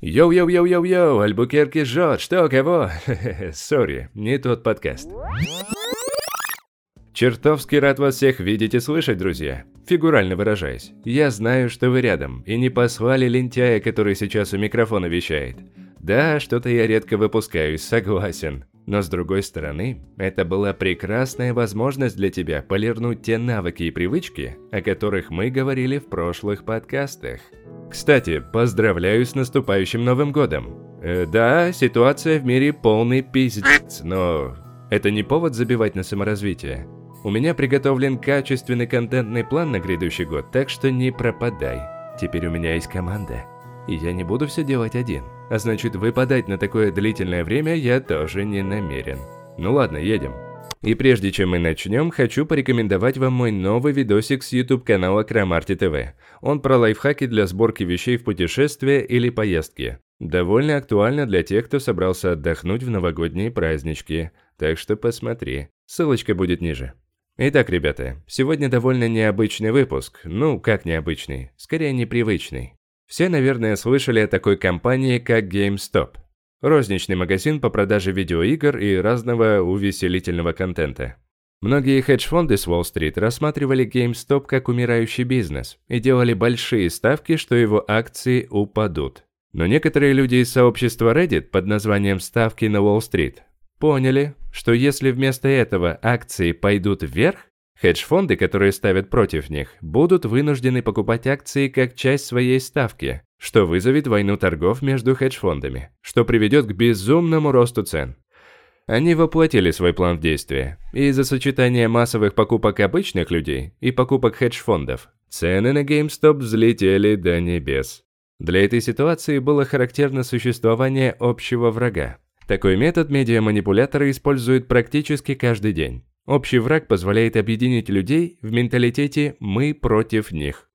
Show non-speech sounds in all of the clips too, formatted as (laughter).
Йоу-йоу-йоу-йоу-йоу, Альбукерки жжет, что, кого? (laughs) Sorry, не тот подкаст. Чертовски рад вас всех видеть и слышать, друзья. Фигурально выражаясь, я знаю, что вы рядом, и не послали лентяя, который сейчас у микрофона вещает. Да, что-то я редко выпускаюсь, согласен. Но с другой стороны, это была прекрасная возможность для тебя полирнуть те навыки и привычки, о которых мы говорили в прошлых подкастах. Кстати, поздравляю с наступающим Новым Годом. Э, да, ситуация в мире полный пиздец, но это не повод забивать на саморазвитие. У меня приготовлен качественный контентный план на грядущий год, так что не пропадай. Теперь у меня есть команда, и я не буду все делать один. А значит, выпадать на такое длительное время я тоже не намерен. Ну ладно, едем. И прежде чем мы начнем, хочу порекомендовать вам мой новый видосик с YouTube канала Крамарти ТВ. Он про лайфхаки для сборки вещей в путешествие или поездки. Довольно актуально для тех, кто собрался отдохнуть в новогодние празднички. Так что посмотри. Ссылочка будет ниже. Итак, ребята, сегодня довольно необычный выпуск. Ну, как необычный? Скорее, непривычный. Все, наверное, слышали о такой компании, как GameStop. Розничный магазин по продаже видеоигр и разного увеселительного контента. Многие хедж-фонды с Уолл-стрит рассматривали GameStop как умирающий бизнес и делали большие ставки, что его акции упадут. Но некоторые люди из сообщества Reddit под названием «Ставки на Уолл-стрит» поняли, что если вместо этого акции пойдут вверх, хедж-фонды, которые ставят против них, будут вынуждены покупать акции как часть своей ставки, что вызовет войну торгов между хедж-фондами, что приведет к безумному росту цен. Они воплотили свой план в действие, и из-за сочетания массовых покупок обычных людей и покупок хедж-фондов, цены на GameStop взлетели до небес. Для этой ситуации было характерно существование общего врага, такой метод медиаманипуляторы используют практически каждый день. Общий враг позволяет объединить людей в менталитете «мы против них».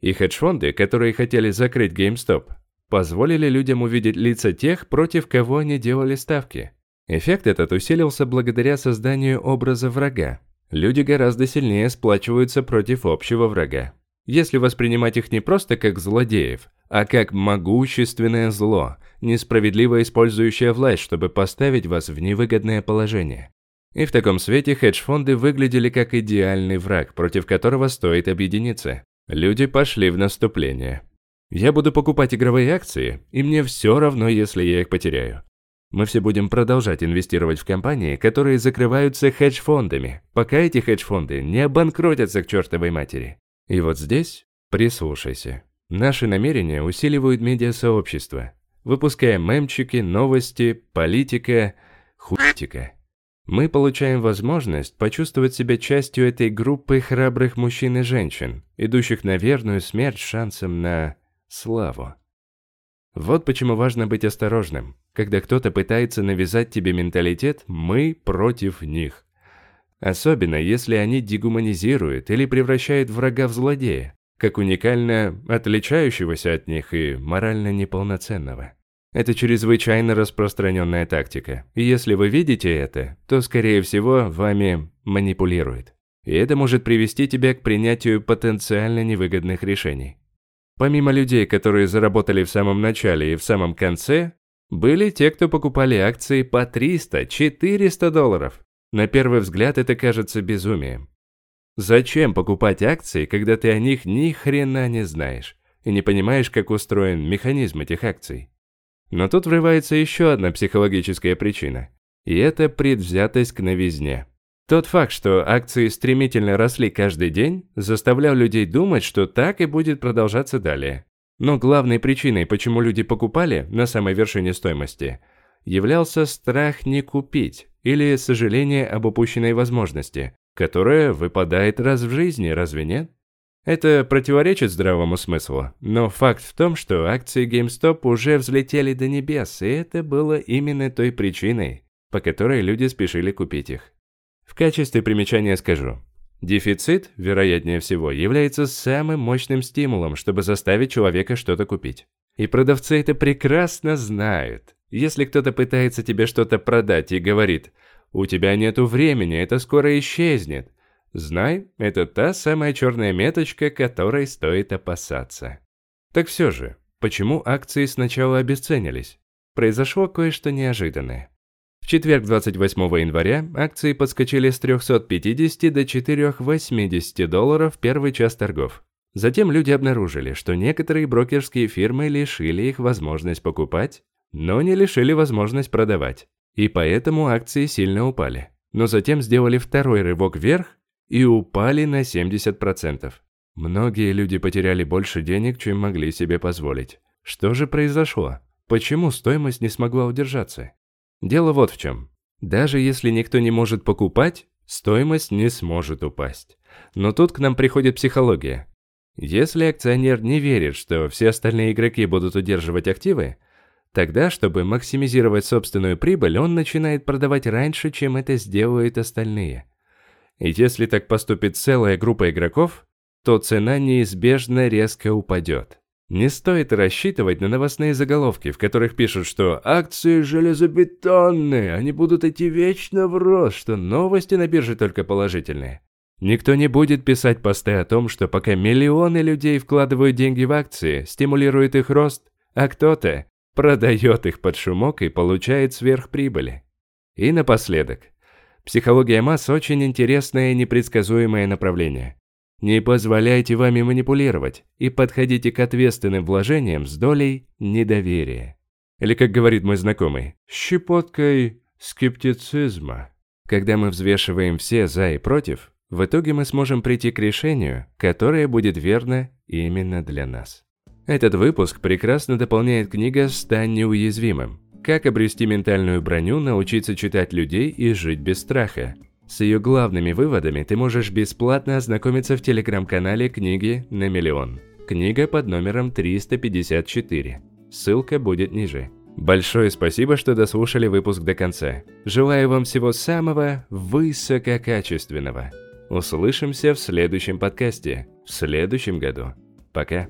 И хедж-фонды, которые хотели закрыть GameStop, позволили людям увидеть лица тех, против кого они делали ставки. Эффект этот усилился благодаря созданию образа врага. Люди гораздо сильнее сплачиваются против общего врага. Если воспринимать их не просто как злодеев, а как могущественное зло, несправедливо использующее власть, чтобы поставить вас в невыгодное положение. И в таком свете хедж-фонды выглядели как идеальный враг, против которого стоит объединиться. Люди пошли в наступление. Я буду покупать игровые акции, и мне все равно, если я их потеряю. Мы все будем продолжать инвестировать в компании, которые закрываются хедж-фондами, пока эти хедж-фонды не обанкротятся к чертовой матери. И вот здесь прислушайся. Наши намерения усиливают медиасообщество. Выпускаем мемчики, новости, политика, хуйтика. Мы получаем возможность почувствовать себя частью этой группы храбрых мужчин и женщин, идущих на верную смерть шансом на славу. Вот почему важно быть осторожным, когда кто-то пытается навязать тебе менталитет «мы против них». Особенно, если они дегуманизируют или превращают врага в злодея как уникально отличающегося от них и морально неполноценного. Это чрезвычайно распространенная тактика, и если вы видите это, то, скорее всего, вами манипулируют. И это может привести тебя к принятию потенциально невыгодных решений. Помимо людей, которые заработали в самом начале и в самом конце, были те, кто покупали акции по 300-400 долларов. На первый взгляд это кажется безумием. Зачем покупать акции, когда ты о них ни хрена не знаешь и не понимаешь, как устроен механизм этих акций? Но тут врывается еще одна психологическая причина. И это предвзятость к новизне. Тот факт, что акции стремительно росли каждый день, заставлял людей думать, что так и будет продолжаться далее. Но главной причиной, почему люди покупали на самой вершине стоимости, являлся страх не купить или сожаление об упущенной возможности, которая выпадает раз в жизни, разве нет? Это противоречит здравому смыслу, но факт в том, что акции GameStop уже взлетели до небес, и это было именно той причиной, по которой люди спешили купить их. В качестве примечания скажу. Дефицит, вероятнее всего, является самым мощным стимулом, чтобы заставить человека что-то купить. И продавцы это прекрасно знают. Если кто-то пытается тебе что-то продать и говорит – у тебя нету времени, это скоро исчезнет. Знай, это та самая черная меточка, которой стоит опасаться. Так все же, почему акции сначала обесценились. Произошло кое-что неожиданное. В четверг 28 января акции подскочили с 350 до 480 долларов первый час торгов. Затем люди обнаружили, что некоторые брокерские фирмы лишили их возможность покупать, но не лишили возможность продавать. И поэтому акции сильно упали. Но затем сделали второй рывок вверх и упали на 70%. Многие люди потеряли больше денег, чем могли себе позволить. Что же произошло? Почему стоимость не смогла удержаться? Дело вот в чем. Даже если никто не может покупать, стоимость не сможет упасть. Но тут к нам приходит психология. Если акционер не верит, что все остальные игроки будут удерживать активы, тогда, чтобы максимизировать собственную прибыль, он начинает продавать раньше, чем это сделают остальные. И если так поступит целая группа игроков, то цена неизбежно резко упадет. Не стоит рассчитывать на новостные заголовки, в которых пишут, что акции железобетонные, они будут идти вечно в рост, что новости на бирже только положительные. Никто не будет писать посты о том, что пока миллионы людей вкладывают деньги в акции, стимулирует их рост, а кто-то продает их под шумок и получает сверхприбыли. И напоследок. Психология масс – очень интересное и непредсказуемое направление. Не позволяйте вами манипулировать и подходите к ответственным вложениям с долей недоверия. Или, как говорит мой знакомый, щепоткой скептицизма. Когда мы взвешиваем все «за» и «против», в итоге мы сможем прийти к решению, которое будет верно именно для нас. Этот выпуск прекрасно дополняет книга «Стань неуязвимым. Как обрести ментальную броню, научиться читать людей и жить без страха». С ее главными выводами ты можешь бесплатно ознакомиться в телеграм-канале «Книги на миллион». Книга под номером 354. Ссылка будет ниже. Большое спасибо, что дослушали выпуск до конца. Желаю вам всего самого высококачественного. Услышимся в следующем подкасте, в следующем году. Пока.